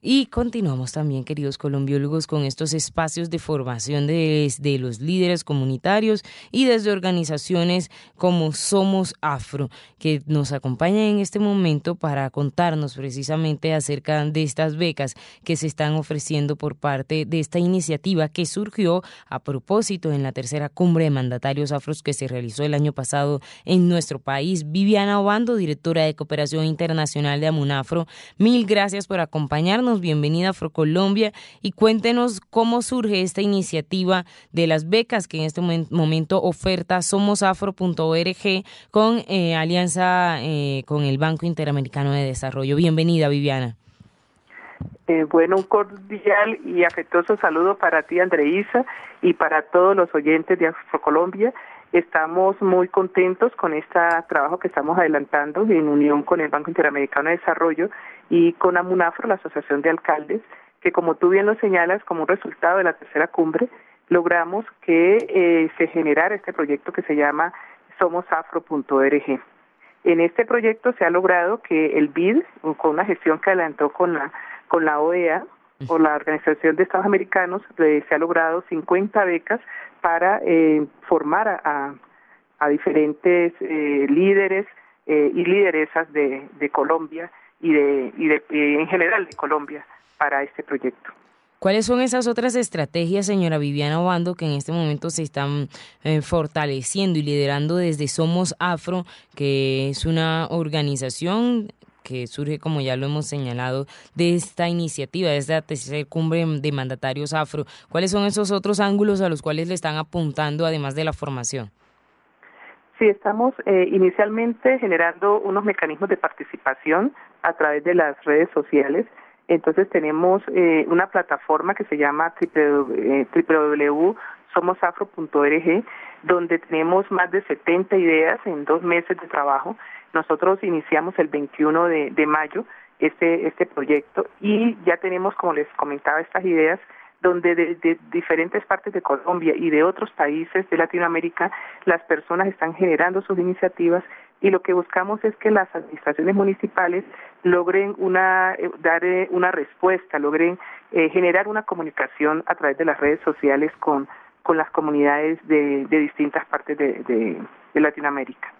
Y continuamos también, queridos colombiólogos, con estos espacios de formación de, los líderes comunitarios y desde organizaciones como Somos Afro, que nos acompañan en este momento para contarnos precisamente acerca de estas becas que se están ofreciendo por parte de esta iniciativa que surgió a propósito en la tercera cumbre de mandatarios afros que se realizó el año pasado en nuestro país. Viviana Obando, directora de Cooperación Internacional de Amunafro, mil gracias por acompañarnos bienvenida a Afrocolombia y cuéntenos cómo surge esta iniciativa de las becas que en este momento oferta somosafro.org con eh, alianza eh, con el Banco Interamericano de Desarrollo. Bienvenida, Viviana. Eh, bueno, un cordial y afectuoso saludo para ti, Andreisa, y para todos los oyentes de Afrocolombia. Estamos muy contentos con este trabajo que estamos adelantando en unión con el Banco Interamericano de Desarrollo y con AMUNAFRO, la Asociación de Alcaldes, que como tú bien lo señalas, como un resultado de la tercera cumbre, logramos que eh, se generara este proyecto que se llama somosafro.org. En este proyecto se ha logrado que el BID, con una gestión que adelantó con la, con la OEA, o la Organización de Estados Americanos, se ha logrado 50 becas para eh, formar a, a diferentes eh, líderes y lideresas de, de Colombia y de, y de en general de Colombia para este proyecto. ¿Cuáles son esas otras estrategias, señora Viviana Obando, que en este momento se están fortaleciendo y liderando desde Somos Afro, que es una organización que surge, como ya lo hemos señalado, de esta iniciativa, de esta tercera cumbre de mandatarios afro. ¿Cuáles son esos otros ángulos a los cuales le están apuntando, además de la formación? Sí, estamos eh, inicialmente generando unos mecanismos de participación a través de las redes sociales. Entonces tenemos eh, una plataforma que se llama www.somosafro.org, eh, donde tenemos más de 70 ideas en dos meses de trabajo nosotros iniciamos el 21 de, de mayo este, este proyecto y ya tenemos, como les comentaba, estas ideas donde de, diferentes partes de Colombia y de otros países de Latinoamérica las personas están generando sus iniciativas y lo que buscamos es que las administraciones municipales logren una eh, dar eh, una respuesta, logren eh, generar una comunicación a través de las redes sociales con, con las comunidades de, de distintas partes de, de Latinoamérica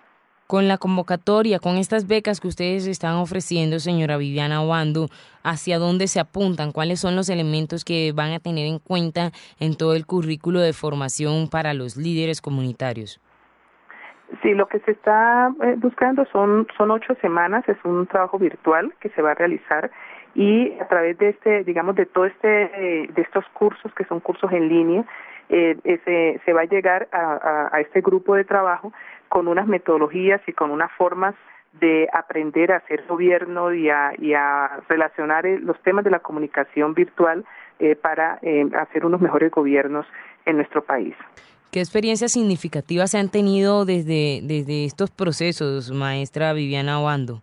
con la convocatoria, con estas becas que ustedes están ofreciendo, señora Viviana Obando, hacia dónde se apuntan, cuáles son los elementos que van a tener en cuenta en todo el currículo de formación para los líderes comunitarios. Sí, lo que se está eh, buscando son, son ocho semanas, es un trabajo virtual que se va a realizar y a través de este, digamos, de todo este, eh, de estos cursos que son cursos en línea, eh, se, se va a llegar a, a este grupo de trabajo con unas metodologías y con unas formas de aprender a hacer gobierno y a, y a relacionar los temas de la comunicación virtual eh, para hacer unos mejores gobiernos en nuestro país. ¿Qué experiencias significativas se han tenido desde, desde estos procesos, maestra Viviana Obando?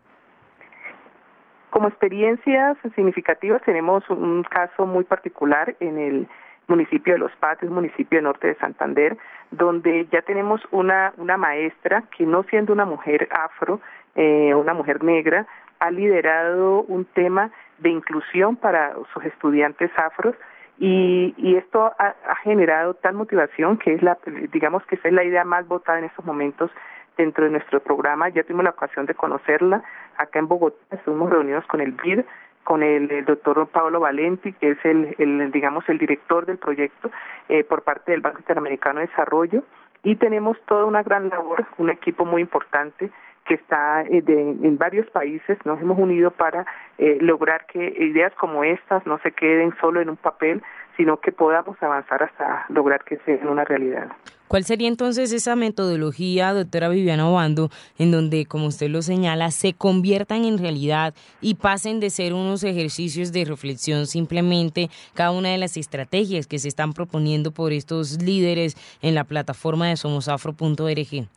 Como experiencias significativas tenemos un caso muy particular en el municipio de Los Patios, municipio del norte de Santander, donde ya tenemos una, una maestra que no siendo una mujer afro, eh, una mujer negra, ha liderado un tema de inclusión para sus estudiantes afros y, y esto ha, generado tal motivación que es la, digamos que esa es la idea más votada en estos momentos dentro de nuestro programa. Ya tuvimos la ocasión de conocerla acá en Bogotá, estuvimos reunidos con el BID con el, doctor Pablo Valenti, que es el, el, digamos, el director del proyecto eh, por parte del Banco Interamericano de Desarrollo, y tenemos toda una gran labor, un equipo muy importante que está eh, de, en varios países, nos hemos unido para eh, lograr que ideas como estas no se queden solo en un papel, sino que podamos avanzar hasta lograr que sean una realidad. ¿Cuál sería entonces esa metodología, doctora Viviana Obando, en donde, como usted lo señala, se conviertan en realidad y pasen de ser unos ejercicios de reflexión simplemente cada una de las estrategias que se están proponiendo por estos líderes en la plataforma de somosafro.org?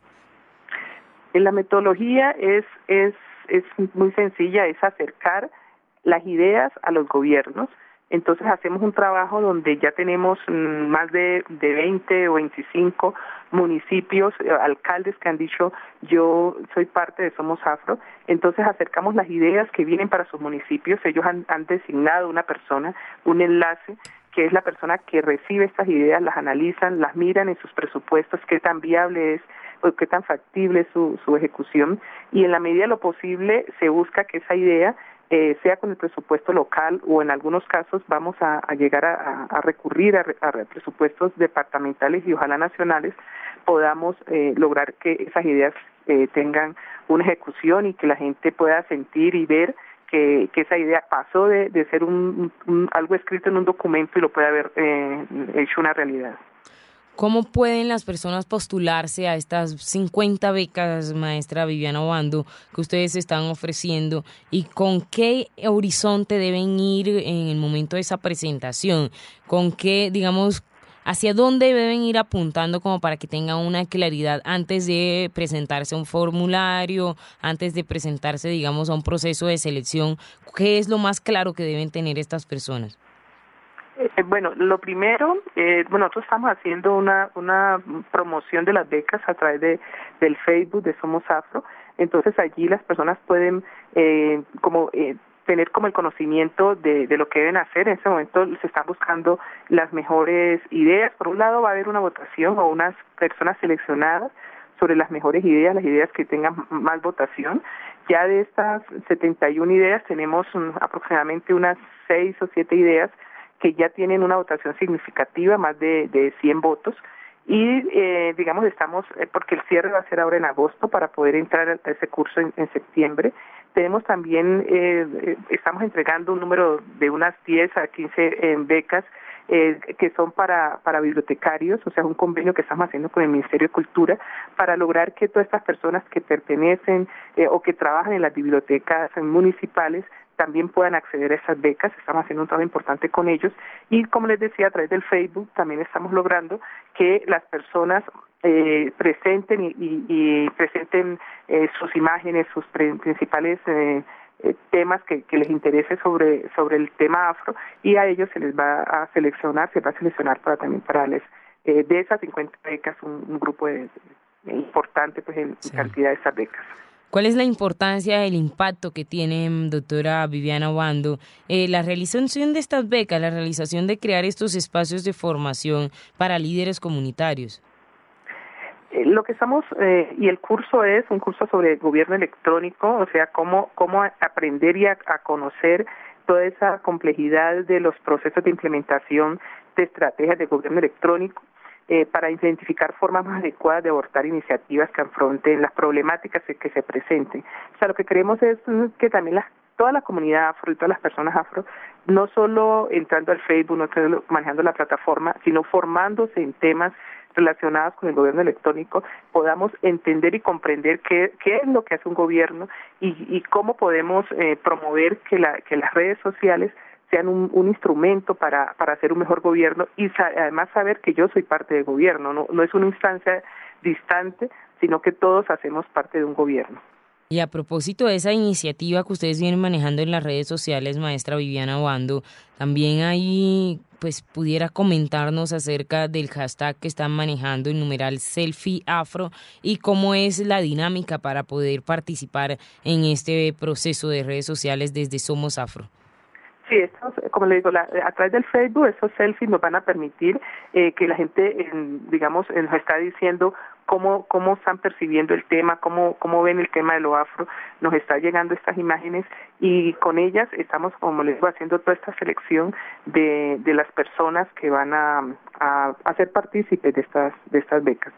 La metodología es, es, es muy sencilla, es acercar las ideas a los gobiernos Entonces hacemos un trabajo donde ya tenemos mm, más de, de 20 o 25 municipios, eh, alcaldes que han dicho yo soy parte de Somos Afro. Entonces acercamos las ideas que vienen para sus municipios. Ellos han, han designado una persona, un enlace que es la persona que recibe estas ideas, las analizan, las miran en sus presupuestos, qué tan viable es o qué tan factible es su, su ejecución y en la medida de lo posible se busca que esa idea eh, sea con el presupuesto local o en algunos casos vamos a, llegar a, recurrir a, presupuestos departamentales y ojalá nacionales, podamos eh, lograr que esas ideas eh, tengan una ejecución y que la gente pueda sentir y ver que, esa idea pasó de, ser un, algo escrito en un documento y lo pueda haber hecho una realidad. ¿Cómo pueden las personas postularse a estas 50 becas, maestra Viviana Obando, que ustedes están ofreciendo y con qué horizonte deben ir en el momento de esa presentación? ¿Con qué, digamos, hacia dónde deben ir apuntando como para que tengan una claridad antes de presentarse a un formulario, antes de presentarse, digamos, a un proceso de selección? ¿Qué es lo más claro que deben tener estas personas? Eh, bueno, lo primero, eh, bueno, nosotros estamos haciendo una, una promoción de las becas a través de, del Facebook de Somos Afro. Entonces allí las personas pueden eh, como eh, tener como el conocimiento de, lo que deben hacer. En ese momento se están buscando las mejores ideas. Por un lado va a haber una votación o unas personas seleccionadas sobre las mejores ideas, las ideas que tengan más votación. Ya de estas 71 ideas tenemos aproximadamente unas 6 o 7 ideas que ya tienen una votación significativa, más de, de 100 votos, y eh, digamos estamos, eh, porque el cierre va a ser ahora en agosto para poder entrar a ese curso en, septiembre. Tenemos también, eh, eh, estamos entregando un número de unas 10 a 15 becas eh, que son para, para bibliotecarios, o sea, un convenio que estamos haciendo con el Ministerio de Cultura para lograr que todas estas personas que pertenecen o que trabajan en las bibliotecas municipales también puedan acceder a esas becas. Estamos haciendo un trabajo importante con ellos y, como les decía, a través del Facebook también estamos logrando que las personas eh, presenten y, y, presenten eh, sus imágenes, sus principales eh, eh, temas que, que, les interese sobre sobre el tema afro y a ellos se les va a seleccionar, se va a seleccionar para también para darles eh, de esas 50 becas un, grupo de, importante pues en cantidad de esas becas. ¿Cuál es la importancia, el impacto que tiene, mm, doctora Viviana Obando, eh, la realización de estas becas, la realización de crear estos espacios de formación para líderes comunitarios? Eh, lo que estamos, eh, y el curso es un curso sobre gobierno electrónico, o sea, cómo, cómo aprender y a conocer toda esa complejidad de los procesos de implementación de estrategias de gobierno electrónico eh, para identificar formas más adecuadas de abordar iniciativas que afronten las problemáticas que, se presenten. O sea, lo que queremos es que también toda la comunidad afro y todas las personas afro, no solo entrando al Facebook, no solo manejando la plataforma, sino formándose en temas relacionados con el gobierno electrónico, podamos entender y comprender qué, qué es lo que hace un gobierno y, y cómo podemos eh, promover que, la, que las redes sociales sean un, instrumento para, para hacer un mejor gobierno y además saber que yo soy parte del gobierno, no, no es una instancia distante, sino que todos hacemos parte de un gobierno. Y a propósito de esa iniciativa que ustedes vienen manejando en las redes sociales, maestra Viviana Obando, también ahí pues pudiera comentarnos acerca del hashtag que están manejando el numeral selfie afro y cómo es la dinámica para poder participar en este proceso de redes sociales desde Somos Afro. Sí, estos, como le digo, a través del Facebook, esos selfies nos van a permitir eh, que la gente, digamos, nos está diciendo cómo, cómo están percibiendo el tema, cómo, cómo ven el tema de lo afro, nos está llegando estas imágenes y con ellas estamos, como les digo, haciendo toda esta selección de, de las personas que van a, a, a ser partícipes de estas, de estas becas.